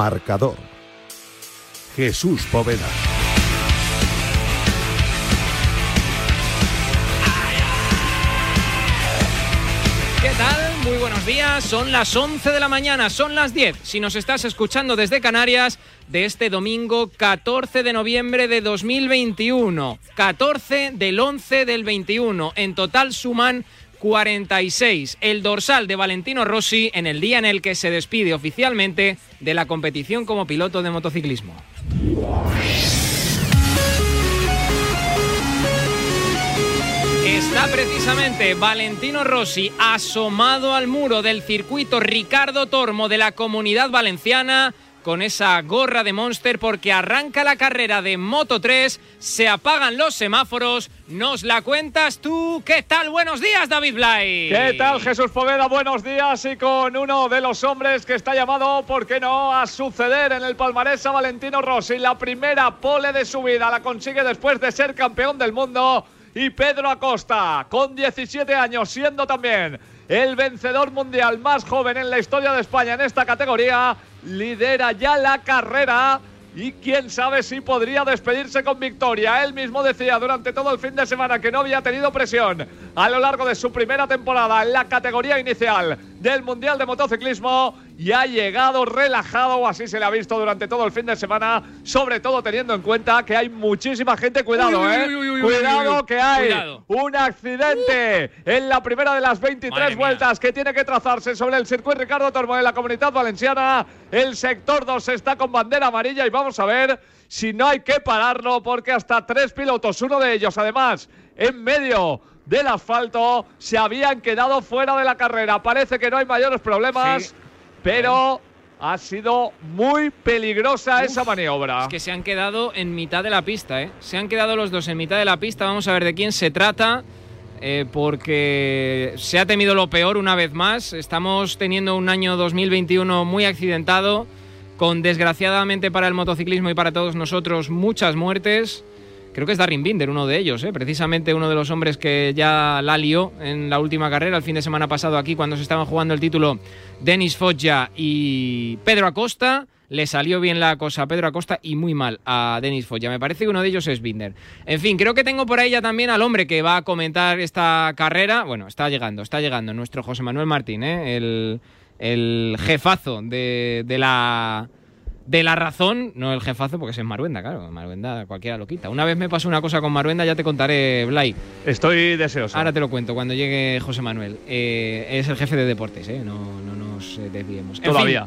Marcador. Jesús Poveda. ¿Qué tal? Muy buenos días. Son las 11 de la mañana, son las 10. Si nos estás escuchando desde Canarias, de este domingo 14 de noviembre de 2021. 14 del 11 del 21. En total suman 46. El dorsal de Valentino Rossi en el día en el que se despide oficialmente de la competición como piloto de motociclismo. Está precisamente Valentino Rossi asomado al muro del circuito Ricardo Tormo de la Comunidad Valenciana con esa gorra de Monster porque arranca la carrera de Moto 3, se apagan los semáforos, nos la cuentas tú. ¿Qué tal? Buenos días, David Blay. ¿Qué tal, Jesús Poveda? Buenos días y con uno de los hombres que está llamado, ¿por qué no?, a suceder en el palmarés a Valentino Rossi. La primera pole de su vida la consigue después de ser campeón del mundo y Pedro Acosta, con 17 años, siendo también el vencedor mundial más joven en la historia de España en esta categoría, lidera ya la carrera y quién sabe si podría despedirse con victoria. Él mismo decía durante todo el fin de semana que no había tenido presión a lo largo de su primera temporada en la categoría inicial del Mundial de Motociclismo y ha llegado relajado, o así se le ha visto durante todo el fin de semana, sobre todo teniendo en cuenta que hay muchísima gente. Cuidado, ¿eh? cuidado que hay un accidente en la primera de las 23 vueltas que tiene que trazarse sobre el circuito Ricardo Tormo de la Comunidad Valenciana. El sector 2 está con bandera amarilla y vamos a ver si no hay que pararlo porque hasta tres pilotos, uno de ellos además en medio del asfalto, se habían quedado fuera de la carrera. Parece que no hay mayores problemas, pero ha sido muy peligrosa esa maniobra. Es que se han quedado en mitad de la pista, ¿eh? Se han quedado los dos en mitad de la pista. Vamos a ver de quién se trata. Eh, porque se ha temido lo peor una vez más. Estamos teniendo un año 2021 muy accidentado, con desgraciadamente para el motociclismo y para todos nosotros muchas muertes. Creo que es Darren Binder, uno de ellos, ¿eh? precisamente uno de los hombres que ya la lió en la última carrera, el fin de semana pasado aquí, cuando se estaban jugando el título Denis Foggia y Pedro Acosta le salió bien la cosa a Pedro Acosta y muy mal a Denis Foya. Me parece que uno de ellos es Binder. En fin, creo que tengo por ahí ya también al hombre que va a comentar esta carrera. Bueno, está llegando, está llegando nuestro José Manuel Martín, ¿eh? el, jefazo de, la de la razón, no el jefazo, porque es Maruenda, claro. Maruenda cualquiera lo quita. Una vez me pasó una cosa con Maruenda, ya te contaré, Blay. Estoy deseoso. Ahora te lo cuento cuando llegue José Manuel. Eh, es el jefe de deportes, ¿eh? no, no nos desviemos. Todavía.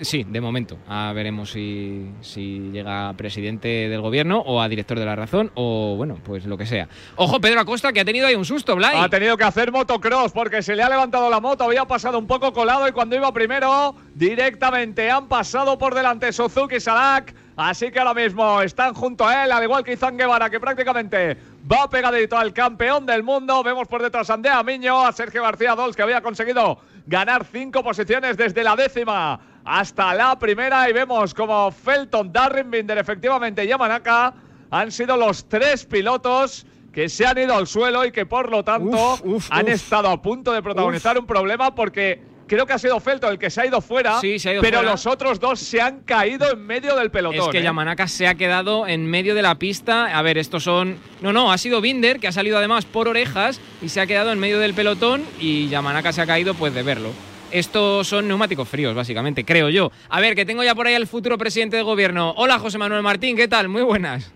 Sí, de momento. Ah, veremos si, si llega presidente del gobierno o a director de la razón o, bueno, pues lo que sea. Ojo, Pedro Acosta, que ha tenido ahí un susto, Blay. Ha tenido que hacer motocross porque se le ha levantado la moto, había pasado un poco colado y cuando iba primero, directamente han pasado por delante Suzuki y Salak. Así que ahora mismo están junto a él, al igual que Izan Guevara, que prácticamente va pegadito al campeón del mundo. Vemos por detrás a Andrea Miño, a Sergio García Dols, que había conseguido ganar cinco posiciones desde la décima hasta la primera y vemos como Felton, Darren Binder, efectivamente Yamanaka han sido los tres pilotos que se han ido al suelo y que por lo tanto han estado a punto de protagonizar un problema porque creo que ha sido Felton el que se ha ido fuera, pero los otros dos se han caído en medio del pelotón. Es que ¿eh? Yamanaka se ha quedado en medio de la pista. A ver, estos son. No, no, ha sido Binder, que ha salido además por orejas y se ha quedado en medio del pelotón y Yamanaka se ha caído pues de verlo. Estos son neumáticos fríos, básicamente, creo yo. A ver, que tengo ya por ahí al futuro presidente del gobierno. Hola, José Manuel Martín, ¿qué tal? Muy buenas.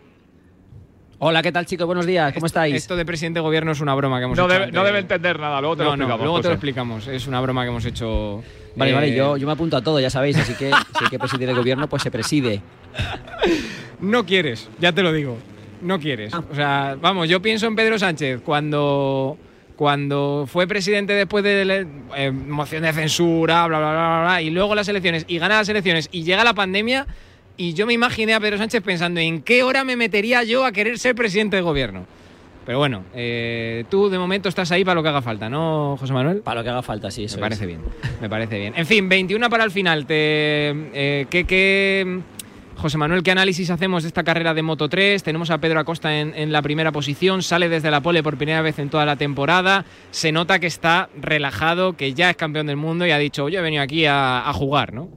Hola, ¿qué tal chicos? Buenos días, ¿cómo estáis? Esto de presidente de gobierno es una broma que hemos no hecho. Debe, no debe entender nada, luego te lo explicamos. luego te lo explicamos, es una broma que hemos hecho. Vale, vale, eh, yo, yo me apunto a todo, ya sabéis, así que si hay que presidir el gobierno, pues se preside. No quieres, ya te lo digo. No quieres. Ah. O sea, vamos, yo pienso en Pedro Sánchez cuando cuando fue presidente después de la eh, moción de censura, bla, bla, bla, bla, y luego las elecciones, y gana las elecciones, y llega la pandemia, y yo me imaginé a Pedro Sánchez pensando en qué hora me metería yo a querer ser presidente de gobierno. Pero bueno, eh, tú de momento estás ahí para lo que haga falta, ¿no, José Manuel? Para lo que haga falta, sí, eso Me parece bien, me parece bien. En fin, 21 para el final. Te, eh, ¿qué, qué José Manuel, ¿qué análisis hacemos de esta carrera de Moto 3? Tenemos a Pedro Acosta en, la primera posición, sale desde la pole por primera vez en toda la temporada, se nota que está relajado, que ya es campeón del mundo y ha dicho, yo he venido aquí a, jugar, ¿no?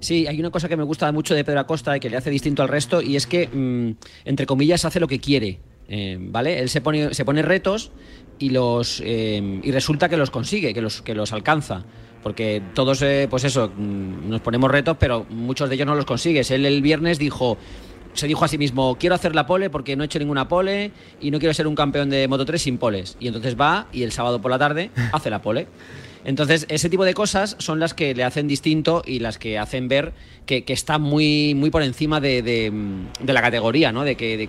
Sí, hay una cosa que me gusta mucho de Pedro Acosta y que le hace distinto al resto y es que, mm, entre comillas, hace lo que quiere. Eh, ¿Vale? Él se pone, se pone retos y los eh, y resulta que los consigue, que los, que los alcanza. Porque todos, eh, pues eso, mm, nos ponemos retos, pero muchos de ellos no los consigues. Él el viernes dijo, se dijo a sí mismo, quiero hacer la pole porque no he hecho ninguna pole y no quiero ser un campeón de Moto 3 sin poles. Y entonces va y el sábado por la tarde hace la pole. Entonces, ese tipo de cosas son las que le hacen distinto y las que hacen ver que, que está muy, muy por encima de, de, de la categoría, ¿no? De que, de-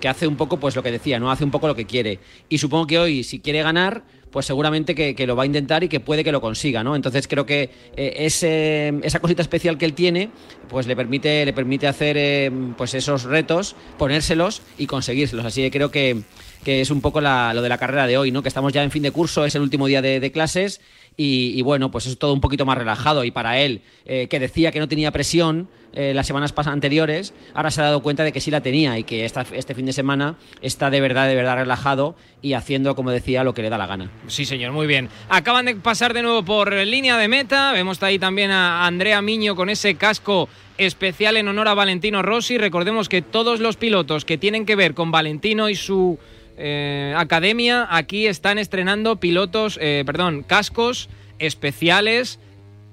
que hace un poco, pues lo que decía, ¿no? Hace un poco lo que quiere. Y supongo que hoy, si quiere ganar, pues seguramente que, que lo va a intentar y que puede que lo consiga, ¿no? Entonces creo que eh, ese- esa cosita especial que él tiene, pues le permite, le permite hacer eh, pues esos retos, ponérselos y conseguírselos. Así que creo que, que es un poco la- lo de la carrera de hoy, ¿no? Que estamos ya en fin de curso, es el último día de, de clases y, bueno, pues es todo un poquito más relajado. Y para él, eh, que decía que no tenía presión eh, las semanas anteriores, ahora se ha dado cuenta de que sí la tenía y que este fin de semana está de verdad, de verdad relajado y haciendo, como decía, lo que le da la gana. Sí, señor, muy bien. Acaban de pasar de nuevo por línea de meta. Vemos ahí también a Andrea Miño con ese casco especial en honor a Valentino Rossi. Recordemos que todos los pilotos que tienen que ver con Valentino y su eh, academia aquí están estrenando pilotos, eh, perdón, cascos especiales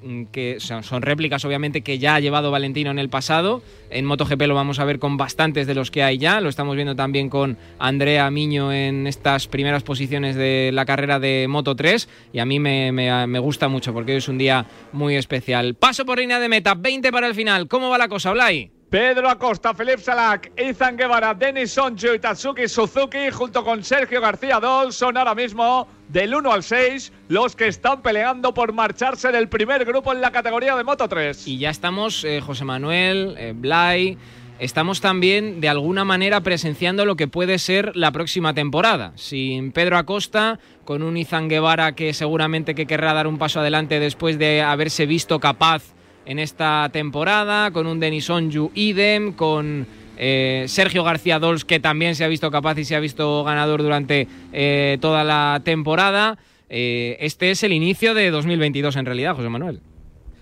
mm, que son, réplicas obviamente que ya ha llevado Valentino en el pasado. En MotoGP lo vamos a ver con bastantes de los que hay ya. Lo estamos viendo también con Andrea Miño en estas primeras posiciones de la carrera de Moto 3 y a mí me, me- me gusta mucho porque hoy es un día muy especial. Paso por línea de meta, 20 para el final. ¿Cómo va la cosa, Blay? Pedro Acosta, Philip Salak, Ethan Guevara, Denis Sonju y Tatsuki Suzuki, junto con Sergio García Dol, son ahora mismo del 1 al 6 los que están peleando por marcharse del primer grupo en la categoría de Moto 3. Y ya estamos, eh, José Manuel, eh, Blay, estamos también de alguna manera presenciando lo que puede ser la próxima temporada. Sin Pedro Acosta, con un Izan Guevara que seguramente que querrá dar un paso adelante después de haberse visto capaz en esta temporada, con un Denis Onju idem, con eh, Sergio García Dols que también se ha visto capaz y se ha visto ganador durante eh, toda la temporada. Eh, este es el inicio de 2022 en realidad, José Manuel.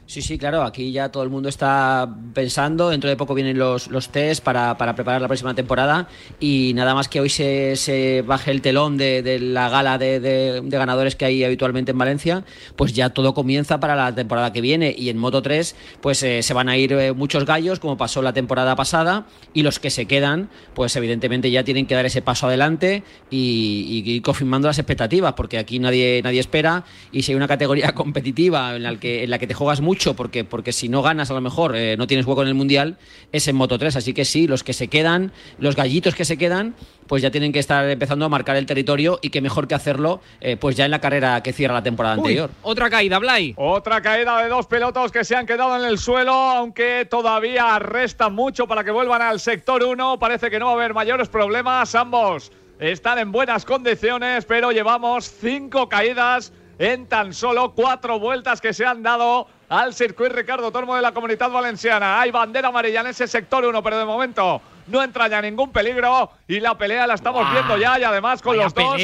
Sí, sí, claro, aquí ya todo el mundo está pensando, dentro de poco vienen los, los test para, para preparar la próxima temporada y nada más que hoy se, se baje el telón de, de la gala de, de- ganadores que hay habitualmente en Valencia, pues ya todo comienza para la temporada que viene y en Moto 3 pues eh, se van a ir eh, muchos gallos como pasó la temporada pasada y los que se quedan pues evidentemente ya tienen que dar ese paso adelante y, y ir confirmando las expectativas porque aquí nadie, nadie espera y si hay una categoría competitiva en la que, en la que te juegas mucho porque, porque si no ganas a lo mejor eh, no tienes hueco en el Mundial es en Moto 3 así que sí, los que se quedan los gallitos que se quedan pues ya tienen que estar empezando a marcar el territorio y que mejor que hacerlo eh, pues ya en la carrera que cierra la temporada Uy, anterior. otra caída, Blay. Otra caída de dos pilotos que se han quedado en el suelo, aunque todavía resta mucho para que vuelvan al sector 1. Parece que no va a haber mayores problemas. Ambos están en buenas condiciones, pero llevamos cinco caídas en tan solo cuatro vueltas que se han dado al circuito Ricardo Tormo de la Comunidad Valenciana. Hay bandera amarilla en ese sector 1, pero de momento no entra ya ningún peligro y la pelea la estamos viendo ya y además con Vaya los dos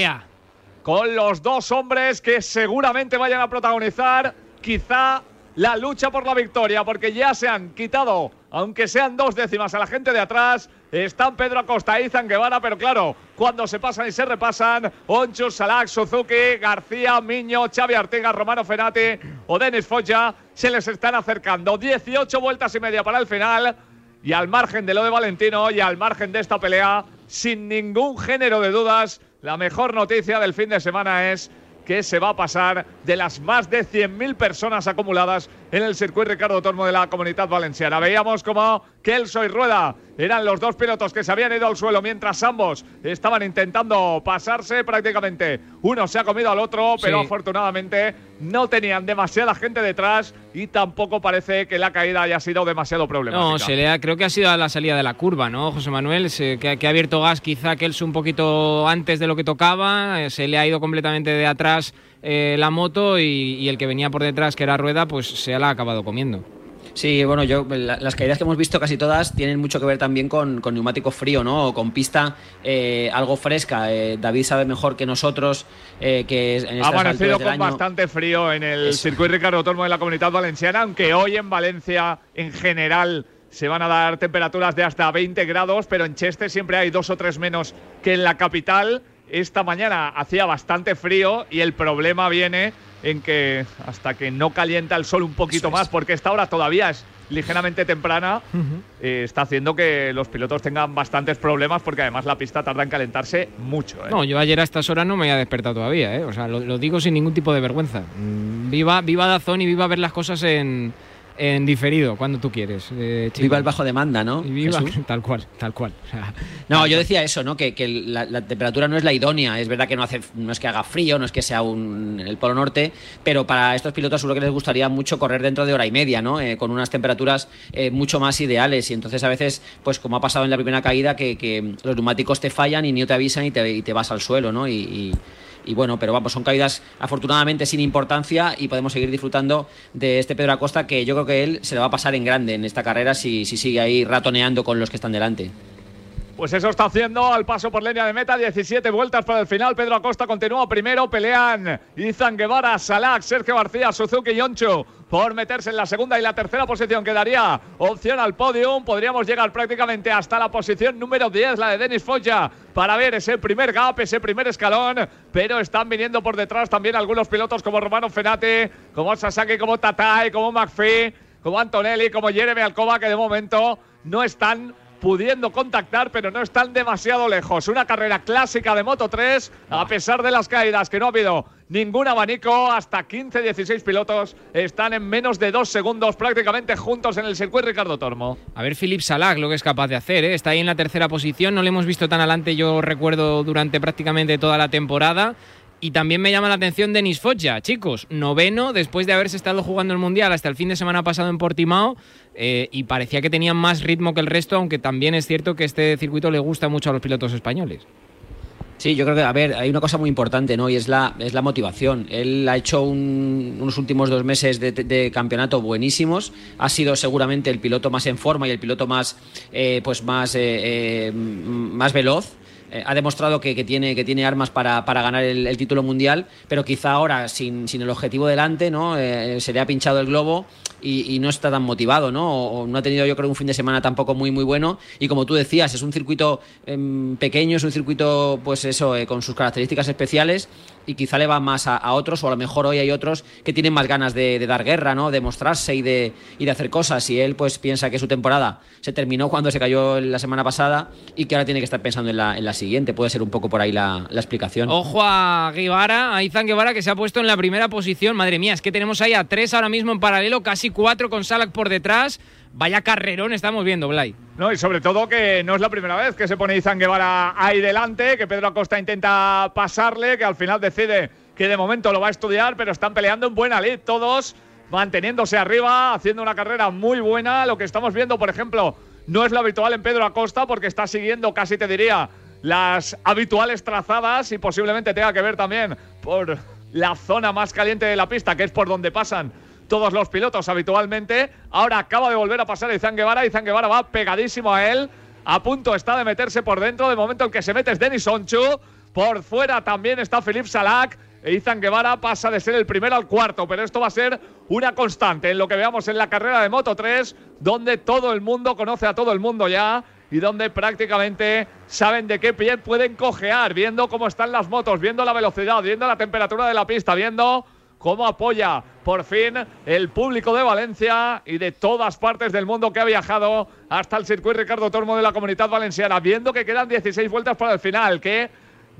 con los dos hombres que seguramente vayan a protagonizar quizá la lucha por la victoria, porque ya se han quitado, aunque sean dos décimas a la gente de atrás, están Pedro Acosta Izan Guevara, pero claro, cuando se pasan y se repasan, Onchu, Salak, Suzuki, García, Miño, Xavi Artigas, Romano Fenati o Denis Foggia se les están acercando. 18 vueltas y media para el final. Y al margen de lo de Valentino y al margen de esta pelea, sin ningún género de dudas, la mejor noticia del fin de semana es que se va a pasar de las más de 100.000 personas acumuladas en el circuito Ricardo Tormo de la Comunidad Valenciana. Veíamos como Kelso y Rueda eran los dos pilotos que se habían ido al suelo mientras ambos estaban intentando pasarse prácticamente. Uno se ha comido al otro, pero Sí. afortunadamente no tenían demasiada gente detrás y tampoco parece que la caída haya sido demasiado problemática. No, se le ha- creo que ha sido a la salida de la curva, ¿no, José Manuel? Se- que, que ha abierto gas quizá Kelso un poquito antes de lo que tocaba, eh, se le ha ido completamente de atrás eh, la moto y, y el que venía por detrás, que era Rueda, pues se la ha acabado comiendo. Sí, bueno, yo las caídas que hemos visto casi todas tienen mucho que ver también con, neumático frío, ¿no? O con pista eh, algo fresca. Eh, David sabe mejor que nosotros eh, que en ha amanecido con bastante frío en el circuito Ricardo Tormo de la Comunidad Valenciana, aunque hoy en Valencia en general se van a dar temperaturas de hasta 20 grados, pero en Cheste siempre hay dos o tres menos que en la capital. Esta mañana hacía bastante frío y el problema viene en que hasta que no calienta el sol un poquito más, porque esta hora todavía es ligeramente temprana, eh, está haciendo que los pilotos tengan bastantes problemas porque además la pista tarda en calentarse mucho. ¿eh? No, yo ayer a estas horas no me había despertado todavía, ¿eh? o sea, lo, digo sin ningún tipo de vergüenza. Mm, viva, viva Dazón y viva ver las cosas en, en diferido, cuando tú quieres. Eh, viva el bajo demanda, ¿no? viva, tal cual, tal cual. no, yo decía eso, ¿no? Que, la, temperatura no es la idónea. Es verdad que no, hace, no es que haga frío, no es que sea un, el Polo Norte, pero para estos pilotos seguro que les gustaría mucho correr dentro de hora y media, ¿no? Eh, con unas temperaturas eh, mucho más ideales. Y entonces a veces, pues como ha pasado en la primera caída, que, los neumáticos te fallan y ni te avisan y te, y te vas al suelo, ¿no? y y bueno, pero vamos, son caídas afortunadamente sin importancia y podemos seguir disfrutando de este Pedro Acosta que yo creo que él se le va a pasar en grande en esta carrera si, si sigue ahí ratoneando con los que están delante. Pues eso está haciendo al paso por línea de meta, 17 vueltas para el final. Pedro Acosta continúa primero, pelean Izan Guevara, Salak, Sergio García, Suzuki y Oncho por meterse en la segunda y la tercera posición que daría opción al podium. Podríamos llegar prácticamente hasta la posición número 10, la de Denis Foya, para ver ese primer gap, ese primer escalón. Pero están viniendo por detrás también algunos pilotos como Romano Fenate, como Sasaki, como Tatai, como McPhee, como Antonelli, como Jeremy Alcoba, que de momento no están pudiendo contactar, pero no están demasiado lejos. Una carrera clásica de Moto 3, a pesar de las caídas, que no ha habido ningún abanico, hasta 15, 16 pilotos están en menos de dos segundos prácticamente juntos en el circuito Ricardo Tormo. A ver Philip Salag lo que es capaz de hacer, ¿eh? está ahí en la tercera posición, no le hemos visto tan adelante, yo recuerdo durante prácticamente toda la temporada. Y también me llama la atención Denis Foggia, chicos, noveno después de haberse estado jugando el Mundial hasta el fin de semana pasado en Portimao eh, y parecía que tenía más ritmo que el resto, aunque también es cierto que este circuito le gusta mucho a los pilotos españoles. Sí, yo creo que, a ver, hay una cosa muy importante, ¿no? Y es la, es la motivación. Él ha hecho unos últimos dos meses de, campeonato buenísimos. Ha sido seguramente el piloto más en forma y el piloto más, eh, pues más, eh, más veloz. Eh, ha demostrado que, tiene, que tiene armas para, ganar el, título mundial, pero quizá ahora, sin, sin el objetivo delante, ¿no? Eh, se le ha pinchado el globo y, no está tan motivado, ¿no? O, no ha tenido, yo creo, un fin de semana tampoco muy, muy bueno. Y como tú decías, es un circuito em, pequeño, es un circuito, pues eso, eh, con sus características especiales y quizá le va más a, otros, o a lo mejor hoy hay otros que tienen más ganas de, dar guerra, ¿no? De mostrarse y de, y de hacer cosas. Y él, pues, piensa que su temporada se terminó cuando se cayó la semana pasada y que ahora tiene que estar pensando en la, en la siguiente. Puede ser un poco por ahí la, la explicación. Ojo a Guevara, a Izan Guevara, que se ha puesto en la primera posición. Madre mía, es que tenemos ahí a tres ahora mismo en paralelo, casi cuatro con Salak por detrás. Vaya carrerón estamos viendo, Blay. No, y sobre todo que no es la primera vez que se pone Izan Guevara ahí delante, que Pedro Acosta intenta pasarle, que al final decide que de momento lo va a estudiar, pero están peleando en buena lid todos, manteniéndose arriba, haciendo una carrera muy buena. Lo que estamos viendo, por ejemplo, no es lo habitual en Pedro Acosta, porque está siguiendo, casi te diría, las habituales trazadas y posiblemente tenga que ver también por la zona más caliente de la pista, que es por donde pasan todos los pilotos habitualmente. Ahora acaba de volver a pasar Izan Guevara. Izan Guevara va pegadísimo a él. A punto está de meterse por dentro. De momento el que se mete es Denis Onchu. Por fuera también está Philip Salak. E Izan Guevara pasa de ser el primero al cuarto, pero esto va a ser una constante en lo que veamos en la carrera de Moto 3, donde todo el mundo conoce a todo el mundo ya y donde prácticamente saben de qué pie pueden cojear, viendo cómo están las motos, viendo la velocidad, viendo la temperatura de la pista, viendo cómo apoya por fin el público de Valencia y de todas partes del mundo que ha viajado hasta el circuito Ricardo Tormo de la Comunidad Valenciana, viendo que quedan 16 vueltas para el final, que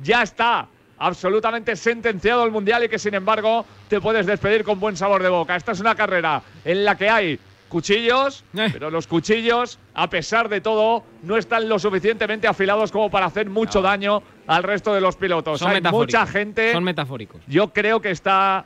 ya está absolutamente sentenciado el Mundial y que sin embargo te puedes despedir con buen sabor de boca. Esta es una carrera en la que hay cuchillos, eh. pero los cuchillos, a pesar de todo, no están lo suficientemente afilados como para hacer mucho daño al resto de los pilotos. Hay mucha gente. Son metafóricos. Yo creo que está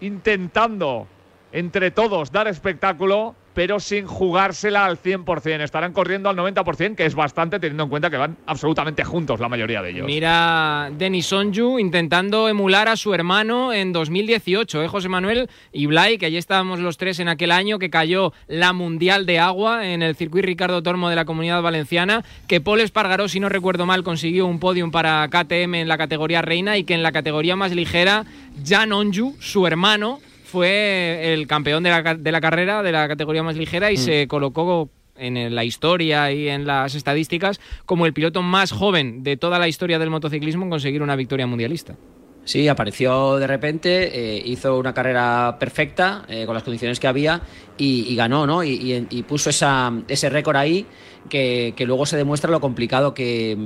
intentando entre todos dar espectáculo pero sin jugársela al 100%. Estarán corriendo al 90%, que es bastante teniendo en cuenta que van absolutamente juntos la mayoría de ellos. Mira Denis Sonju intentando emular a su hermano en 2018, ¿eh, José Manuel? Y Blay, que allí estábamos los tres en aquel año que cayó la Mundial de Agua en el circuito Ricardo Tormo de la Comunidad Valenciana, que Paul Espargaró, si no recuerdo mal, consiguió un podium para KTM en la categoría reina y que en la categoría más ligera, Jan Onju, su hermano, fue el campeón de la, de la carrera de la categoría más ligera y mm. se colocó en la historia y en las estadísticas como el piloto más joven de toda la historia del motociclismo en conseguir una victoria mundialista. Sí, apareció de repente, eh, hizo una carrera perfecta eh, con las condiciones que había y, ganó, ¿no? Y, puso esa, ese récord ahí que, luego se demuestra lo complicado que,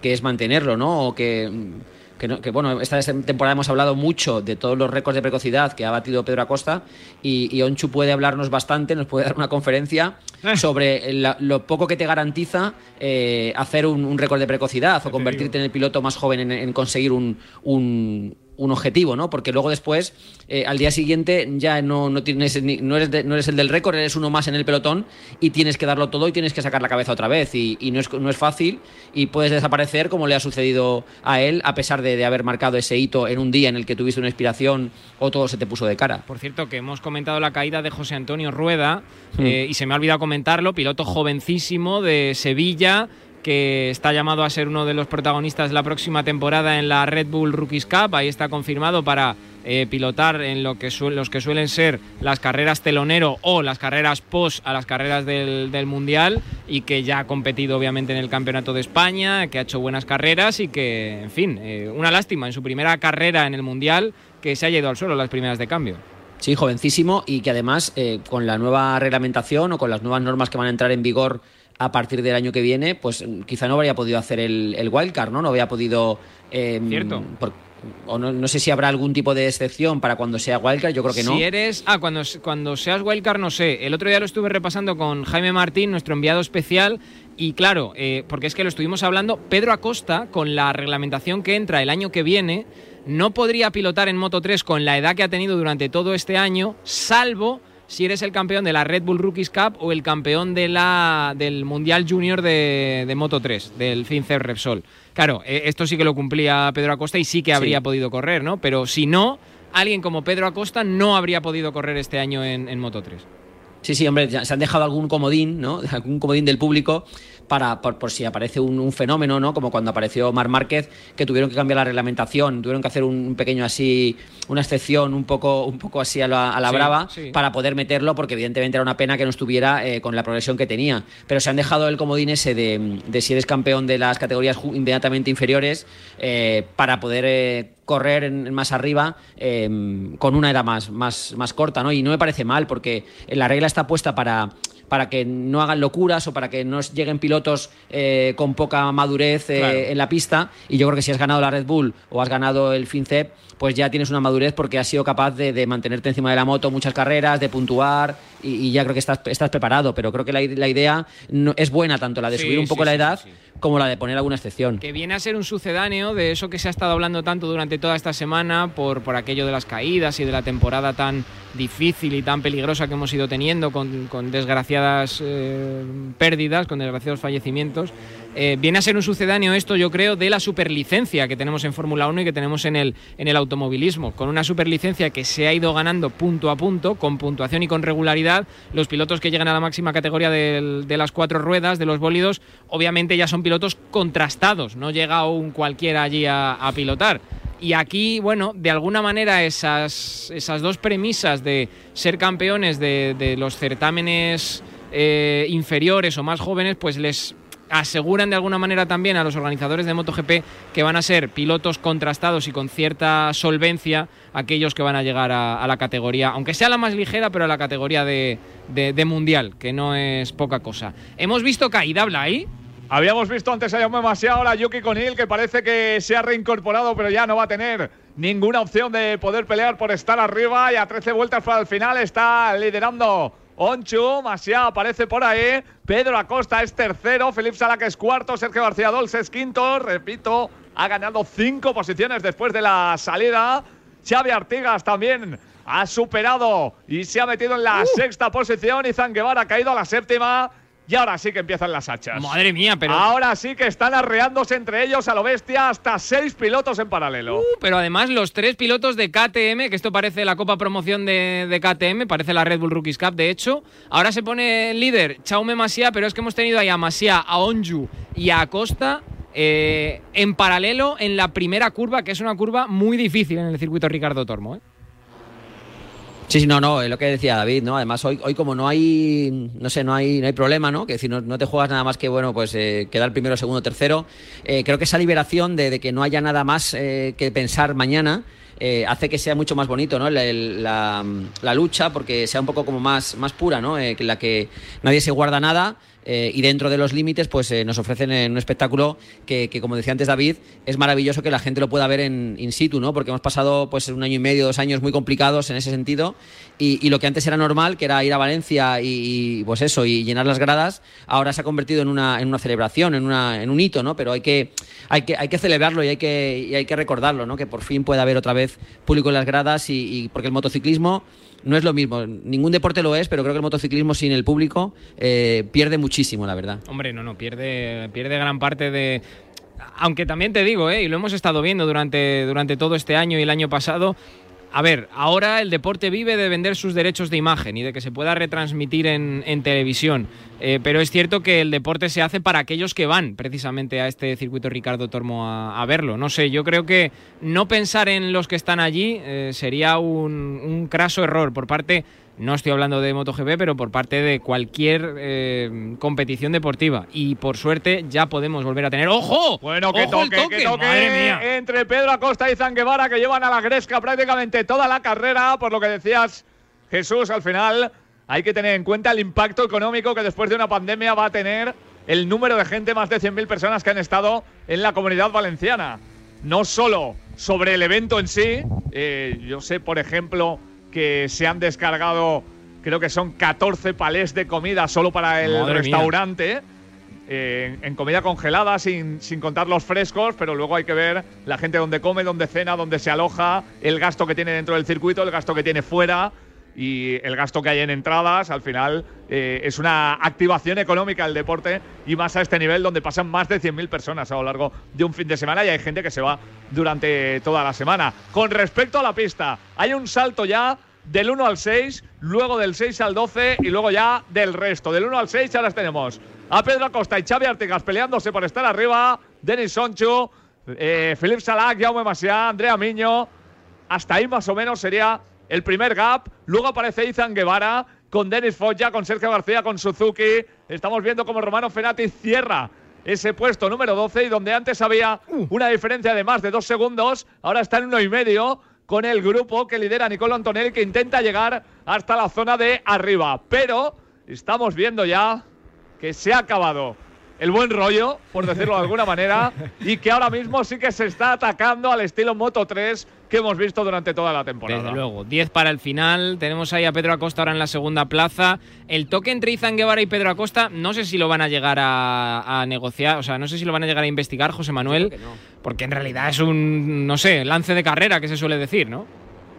que es mantenerlo, ¿no? O que que, bueno, esta temporada hemos hablado mucho de todos los récords de precocidad que ha batido Pedro Acosta y, Onchu puede hablarnos bastante, nos puede dar una conferencia eh. sobre lo poco que te garantiza eh, hacer un, récord de precocidad o convertirte en el piloto más joven en, conseguir un, un objetivo, ¿no? Porque luego después, eh, al día siguiente, ya no, no, tienes, no, eres no eres el del récord, eres uno más en el pelotón y tienes que darlo todo y tienes que sacar la cabeza otra vez. Y, no, es, no es fácil y puedes desaparecer como le ha sucedido a él, a pesar de, haber marcado ese hito en un día en el que tuviste una inspiración o todo se te puso de cara. Por cierto, que hemos comentado la caída de José Antonio Rueda mm. eh, y se me ha olvidado comentarlo, piloto jovencísimo de Sevilla que está llamado a ser uno de los protagonistas de la próxima temporada en la Red Bull Rookies Cup. Ahí está confirmado para eh, pilotar en lo que los que suelen ser las carreras telonero o las carreras post a las carreras del, Mundial y que ya ha competido obviamente en el Campeonato de España, que ha hecho buenas carreras y que, en fin, eh, una lástima en su primera carrera en el Mundial que se haya ido al suelo las primeras de cambio. Sí, jovencísimo y que además eh, con la nueva reglamentación o con las nuevas normas que van a entrar en vigor a partir del año que viene, pues quizá no habría podido hacer el, el wildcard, ¿no? No habría podido... Em, Cierto. o no, sé si habrá algún tipo de excepción para cuando sea wildcard, yo creo que no. Si eres. Ah, cuando, cuando seas wildcard, no sé. El otro día lo estuve repasando con Jaime Martín, nuestro enviado especial. Y claro, eh, porque es que lo estuvimos hablando, Pedro Acosta, con la reglamentación que entra el año que viene, no podría pilotar en Moto 3 con la edad que ha tenido durante todo este año, salvo si eres el campeón de la Red Bull Rookies Cup o el campeón de la, del Mundial Junior de, Moto 3, del FinCEP Repsol. Claro, eh, esto sí que lo cumplía Pedro Acosta y sí que habría podido correr, ¿no? Pero si no, alguien como Pedro Acosta no habría podido correr este año en, en Moto 3. Sí, sí, hombre, se han dejado algún comodín, ¿no? Algún comodín del público para, por, si aparece un, fenómeno, ¿no? Como cuando apareció Mar Márquez, que tuvieron que cambiar la reglamentación, tuvieron que hacer un pequeño así, una excepción un poco, un poco así a la, brava para poder meterlo, porque evidentemente era una pena que no estuviera eh, con la progresión que tenía. Pero se han dejado el comodín ese de, de si eres campeón de las categorías inmediatamente inferiores eh, para poder eh, correr en, más arriba con una edad más, más, más corta, ¿no? Y no me parece mal, porque la regla está puesta para para que no hagan locuras o para que no lleguen pilotos eh, con poca madurez eh, en la pista. Y yo creo que si has ganado la Red Bull o has ganado el FinCEP, pues ya tienes una madurez porque has sido capaz de, mantenerte encima de la moto muchas carreras, de puntuar y, ya creo que estás, estás preparado. Pero creo que la, idea no, es buena, tanto la de subir un poco la edad como la de poner alguna excepción. Que viene a ser un sucedáneo de eso que se ha estado hablando tanto durante toda esta semana por, por aquello de las caídas y de la temporada tan difícil y tan peligrosa que hemos ido teniendo con, con desgraciadas eh, pérdidas, con desgraciados fallecimientos. Eh, viene a ser un sucedáneo esto, yo creo, de la superlicencia que tenemos en Fórmula 1 y que tenemos en el, en el automovilismo. Con una superlicencia que se ha ido ganando punto a punto, con puntuación y con regularidad, los pilotos que llegan a la máxima categoría de, las cuatro ruedas, de los bólidos, obviamente ya son pilotos contrastados, no llega un cualquiera allí a, pilotar. Y aquí, bueno, de alguna manera esas, esas dos premisas de ser campeones de, los certámenes eh, inferiores o más jóvenes, pues les aseguran de alguna manera también a los organizadores de MotoGP que van a ser pilotos contrastados y con cierta solvencia aquellos que van a llegar a, la categoría, aunque sea la más ligera, pero a la categoría de, mundial, que no es poca cosa. Hemos visto caída, ahí. Habíamos visto antes a Jaume demasiado a Yuki Conil, que parece que se ha reincorporado, pero ya no va a tener ninguna opción de poder pelear por estar arriba y a 13 vueltas para el final está liderando Onchu, Masia aparece por ahí. Pedro Acosta es tercero. Felipe Salac es cuarto. Sergio García Dols es quinto. Repito, ha ganado cinco posiciones después de la salida. Xavi Artigas también ha superado y se ha metido en la sexta posición. Y Guevara ha caído a la séptima. Y ahora sí que empiezan las hachas. Madre mía, pero. Ahora sí que están arreándose entre ellos a lo bestia hasta seis pilotos en paralelo. Uh, pero además los tres pilotos de KTM, que esto parece la Copa Promoción de, de, KTM, parece la Red Bull Rookies Cup, de hecho. Ahora se pone líder Chaume Masia, pero es que hemos tenido ahí a Masia, a Onju y a Acosta. Eh, en paralelo en la primera curva, que es una curva muy difícil en el circuito Ricardo Tormo. ¿eh? Sí, sí, no, no, es lo que decía David, ¿no? Además, hoy, hoy como no hay, no sé, no hay, no hay problema, ¿no? Que si no, no te juegas nada más que, bueno, pues eh, quedar primero, segundo, tercero, eh, creo que esa liberación de, que no haya nada más eh, que pensar mañana, eh, hace que sea mucho más bonito ¿no? la, lucha, porque sea un poco como más, más pura, ¿no? Eh, que la que nadie se guarda nada. Eh, y dentro de los límites, pues eh, nos ofrecen un espectáculo que, que, como decía antes David, es maravilloso que la gente lo pueda ver en in situ, ¿no? Porque hemos pasado pues un año y medio, dos años muy complicados en ese sentido, y, y lo que antes era normal, que era ir a Valencia y, y, pues eso, y llenar las gradas, ahora se ha convertido en una, en una celebración, en, una, en un hito, ¿no? Pero hay que, hay que, hay que celebrarlo y hay que, y hay que recordarlo, ¿no? Que por fin puede haber otra vez público en las gradas y porque el motociclismo no es lo mismo. Ningún deporte lo es, pero creo que el motociclismo sin el público eh, pierde muchísimo, la verdad. Hombre, no, no, pierde, pierde gran parte de. Aunque también te digo, ¿eh? y lo hemos estado viendo durante, durante todo este año y el año pasado, a ver, ahora el deporte vive de vender sus derechos de imagen y de que se pueda retransmitir en, televisión. Eh, pero es cierto que el deporte se hace para aquellos que van precisamente a este circuito Ricardo Tormo a, verlo. No sé, yo creo que no pensar en los que están allí eh, sería un craso error por parte no estoy hablando de MotoGP, pero por parte de cualquier eh, competición deportiva. Y por suerte ya podemos volver a tener. ¡Ojo! Bueno, que ¡Ojo toque, toque! que toque Madre mía. entre Pedro Acosta y Zanguevara que llevan a la Gresca prácticamente toda la carrera, por lo que decías, Jesús, al final hay que tener en cuenta el impacto económico que después de una pandemia va a tener el número de gente, más de 100.000 personas que han estado en la comunidad valenciana. No solo sobre el evento en sí, eh, yo sé, por ejemplo, que se han descargado, creo que son 14 palés de comida solo para el Madre restaurante. Eh, en, en, comida congelada, sin, sin, contar los frescos, pero luego hay que ver la gente donde come, donde cena, donde se aloja, el gasto que tiene dentro del circuito, el gasto que tiene fuera y el gasto que hay en entradas. Al final eh, es una activación económica el deporte y más a este nivel donde pasan más de 100.000 personas a lo largo de un fin de semana y hay gente que se va durante toda la semana. Con respecto a la pista, hay un salto ya del 1 al 6, luego del 6 al 12 y luego ya del resto. Del 1 al 6 ahora tenemos a Pedro Acosta y Xavi Artigas peleándose por estar arriba, Denis Sonchu, eh, Philippe Salac, Jaume Macià, Andrea Miño. Hasta ahí más o menos sería el primer gap. Luego aparece Izan Guevara con Denis Foggia, con Sergio García, con Suzuki. Estamos viendo como Romano Fenati cierra ese puesto número 12 y donde antes había una diferencia de más de dos segundos, ahora está en uno y medio con el grupo que lidera Nicolo Antonelli que intenta llegar hasta la zona de arriba. Pero estamos viendo ya que se ha acabado el buen rollo, por decirlo de alguna manera, y que ahora mismo sí que se está atacando al estilo Moto 3 que hemos visto durante toda la temporada. Desde luego, 10 para el final. Tenemos ahí a Pedro Acosta ahora en la segunda plaza. El toque entre Izan Guevara y Pedro Acosta, no sé si lo van a llegar a, a negociar, o sea, no sé si lo van a llegar a investigar, José Manuel, no. porque en realidad es un, no sé, lance de carrera que se suele decir, ¿no?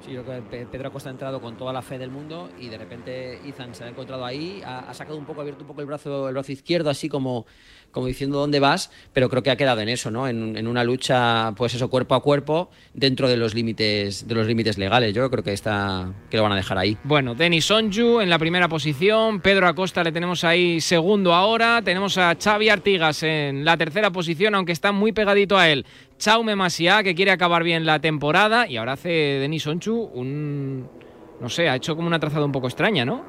Sí, yo creo que Pedro Acosta ha entrado con toda la fe del mundo y de repente Izan se ha encontrado ahí, ha, sacado un poco, ha abierto un poco el brazo, el brazo izquierdo, así como, como diciendo dónde vas, pero creo que ha quedado en eso, ¿no? En, en, una lucha, pues eso, cuerpo a cuerpo, dentro de los límites, de los límites legales. Yo creo que está, que lo van a dejar ahí. Bueno, Denis Sonju en la primera posición, Pedro Acosta le tenemos ahí segundo ahora, tenemos a Xavi Artigas en la tercera posición, aunque está muy pegadito a él. Chaume Masia, que quiere acabar bien la temporada, y ahora hace Denis Sonchu un. No sé, ha hecho como una trazada un poco extraña, ¿no?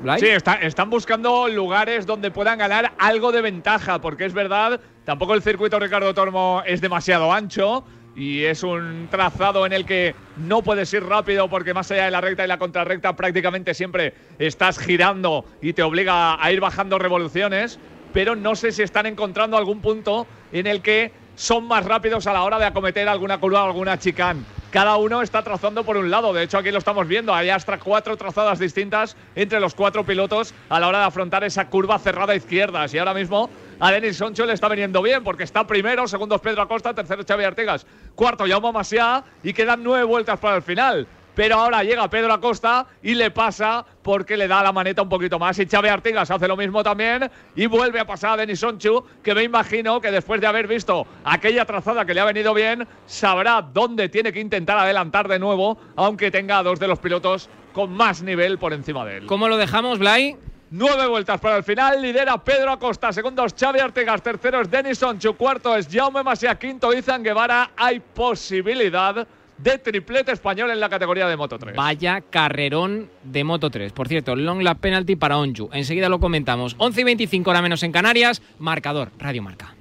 ¿Blay? Sí, está, están buscando lugares donde puedan ganar algo de ventaja, porque es verdad, tampoco el circuito Ricardo Tormo es demasiado ancho y es un trazado en el que no puedes ir rápido porque más allá de la recta y la contrarrecta prácticamente siempre estás girando y te obliga a ir bajando revoluciones, pero no sé si están encontrando algún punto en el que son más rápidos a la hora de acometer alguna curva o alguna chicane. Cada uno está trazando por un lado. De hecho, aquí lo estamos viendo. Hay hasta cuatro trazadas distintas entre los cuatro pilotos a la hora de afrontar esa curva cerrada a izquierdas. Y ahora mismo a Denis Soncho le está viniendo bien porque está primero, segundo es Pedro Acosta, tercero Xavi Artigas, cuarto Jaume Macià y quedan nueve vueltas para el final. Pero ahora llega Pedro Acosta y le pasa porque le da la maneta un poquito más. Y Xavi Artigas hace lo mismo también y vuelve a pasar a Denis Sonchu, que me imagino que después de haber visto aquella trazada que le ha venido bien, sabrá dónde tiene que intentar adelantar de nuevo, aunque tenga a dos de los pilotos con más nivel por encima de él. ¿Cómo lo dejamos, Blay? Nueve vueltas para el final, lidera Pedro Acosta, segundo es Xavi Artigas, tercero es Denis Sonchu, cuarto es Jaume Masia, quinto Izan Guevara. Hay posibilidad de triplete español en la categoría de Moto 3. Vaya carrerón de Moto 3. Por cierto, long lap penalty para Onju. Enseguida lo comentamos. 11 y 25 hora menos en Canarias. Marcador, Radio Marca.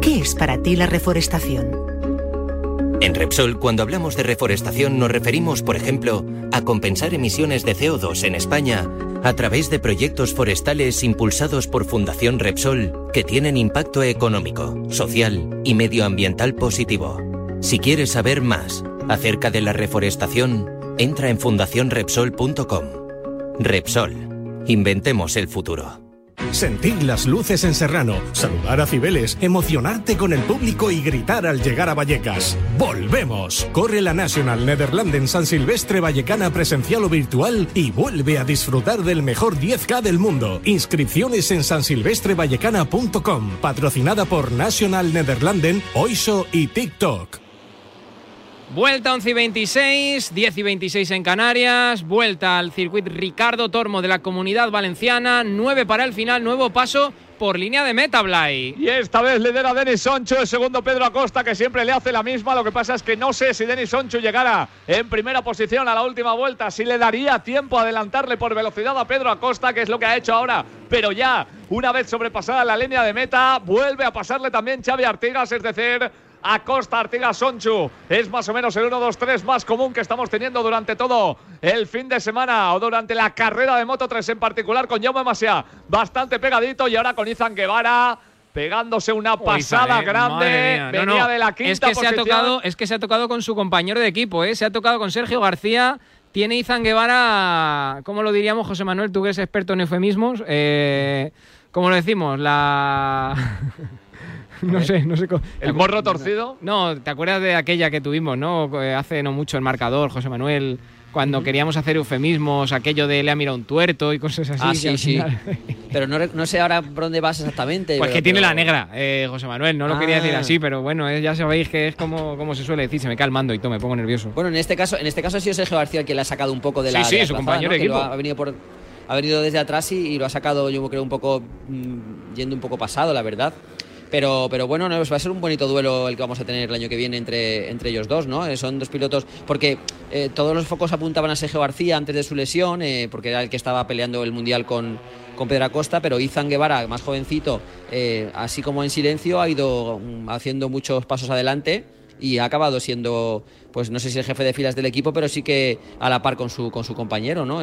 ¿Qué es para ti la reforestación? En Repsol, cuando hablamos de reforestación, nos referimos, por ejemplo, a compensar emisiones de CO2 en España a través de proyectos forestales impulsados por Fundación Repsol que tienen impacto económico, social y medioambiental positivo. Si quieres saber más acerca de la reforestación, entra en fundacionrepsol.com. Repsol. Inventemos el futuro. Sentir las luces en Serrano, saludar a Cibeles, emocionarte con el público y gritar al llegar a Vallecas. ¡Volvemos! Corre la National Netherlands San Silvestre Vallecana presencial o virtual y vuelve a disfrutar del mejor 10K del mundo. Inscripciones en sansilvestrevallecana.com, patrocinada por National Netherlanden, Oiso y TikTok. Vuelta 11 y 26, 10 y 26 en Canarias, vuelta al circuito Ricardo Tormo de la Comunidad Valenciana, 9 para el final, nuevo paso por línea de meta, Blay. Y esta vez lidera Denis Soncho, el segundo Pedro Acosta, que siempre le hace la misma. Lo que pasa es que no sé si Denis Soncho llegara en primera posición a la última vuelta, si le daría tiempo a adelantarle por velocidad a Pedro Acosta, que es lo que ha hecho ahora. Pero ya, una vez sobrepasada la línea de meta, vuelve a pasarle también Xavi Artigas, es decir, Acosta Artigas Sonchu. Es más o menos el 1-2-3 más común que estamos teniendo durante todo el fin de semana o durante la carrera de Moto 3 en particular con Jaume Masia. Bastante pegadito y ahora con Izan Guevara pegándose una pasada grande. Venía de la quinta es que posición. Se ha tocado, es que se ha tocado con su compañero de equipo, ¿eh? se ha tocado con Sergio García. Tiene Izan Guevara, ¿cómo lo diríamos, José Manuel? Tú que eres experto en eufemismos. Eh, ¿Cómo lo decimos? La. no sé, no sé cómo. ¿El morro torcido? No, ¿te acuerdas de aquella que tuvimos, no? Eh, hace no mucho el marcador, José Manuel, cuando queríamos hacer eufemismos, aquello de le ha mirado un tuerto y cosas así. Ah, sí, sí. final- Pero no, re- no sé ahora por dónde vas exactamente. Pues pero- que tiene pero- la negra, eh, José Manuel. No lo quería decir Ah. así, pero bueno, eh, ya sabéis que es como, como se suele decir. Se me cae el mando y todo, me pongo nervioso. Bueno, en este caso, en este caso ha sido Sergio García el que le ha sacado un poco de la. Sí, sí, de la su compañero ¿no? de Que lo equipo. Ha, ha venido por, ha venido desde atrás y, y lo ha sacado, yo creo, un poco mm, yendo un poco pasado, la verdad. Pero, pero bueno, no, va a ser un bonito duelo el que vamos a tener el año que viene entre, entre ellos dos, ¿no? Eh, son dos pilotos, porque eh, todos los focos apuntaban a Sergio García antes de su lesión, eh, porque era el que estaba peleando el Mundial con, con Pedro Acosta, pero Izan Guevara, más jovencito, eh, así como en silencio, ha ido mm, haciendo muchos pasos adelante y ha acabado siendo, pues no sé si el jefe de filas del equipo, pero sí que a la par con su, con su compañero, ¿no?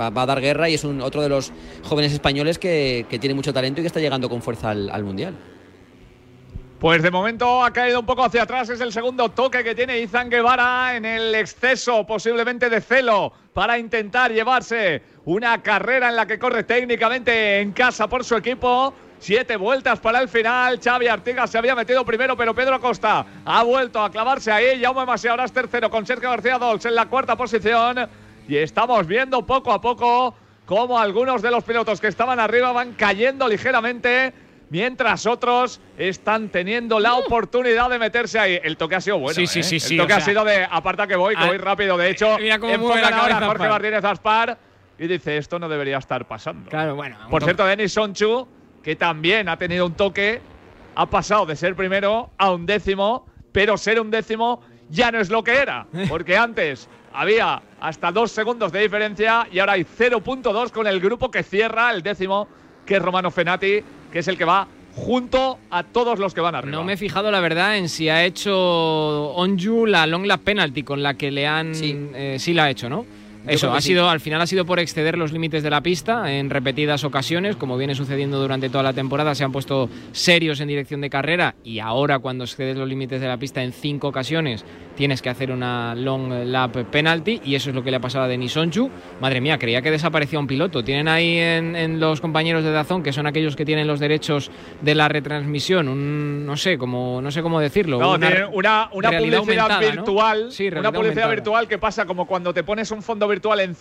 Va, a dar guerra y es otro de los jóvenes españoles que, que tiene mucho talento y que está llegando con fuerza al, al Mundial. Pues de momento ha caído un poco hacia atrás. Es el segundo toque que tiene Izan Guevara en el exceso, posiblemente de celo, para intentar llevarse una carrera en la que corre técnicamente en casa por su equipo. Siete vueltas para el final. Xavi Artigas se había metido primero, pero Pedro Acosta ha vuelto a clavarse ahí. Jaume Masi ahora es tercero con Sergio García Dols en la cuarta posición. Y estamos viendo poco a poco cómo algunos de los pilotos que estaban arriba van cayendo ligeramente mientras otros están teniendo la oportunidad de meterse ahí. El toque ha sido bueno. Sí, sí, ¿eh? sí, sí, El toque o ha sea- sido de aparta que voy, que voy rápido. De hecho, mira cómo mueve enfocan la ahora a Jorge. Martínez Aspar y dice: Esto no debería estar pasando. Claro, bueno. Por cierto, Denis Sonchu, que también ha tenido un toque, ha pasado de ser primero a un décimo, pero ser un décimo ya no es lo que era, porque antes había hasta dos segundos de diferencia y ahora hay 0.2 con el grupo que cierra el décimo, que es Romano Fenati, que es el que va junto a todos los que van arriba. No me he fijado, la verdad, en si ha hecho Onju la long lap penalty con la que le han. Sí. eh, sí la ha hecho, ¿no? Eso, ha sido, al final ha sido por exceder los límites de la pista en repetidas ocasiones, como viene sucediendo durante toda la temporada, se han puesto serios en dirección de carrera y ahora cuando excedes los límites de la pista en cinco ocasiones tienes que hacer una long lap penalty y eso es lo que le ha pasado a Denis Onchu. Madre mía, creía que desaparecía un piloto. Tienen ahí en, los compañeros de Dazón, que son aquellos que tienen los derechos de la retransmisión, un, no sé cómo, no sé cómo decirlo. una, una, publicidad virtual, una publicidad virtual que pasa como cuando te pones un fondo virtual en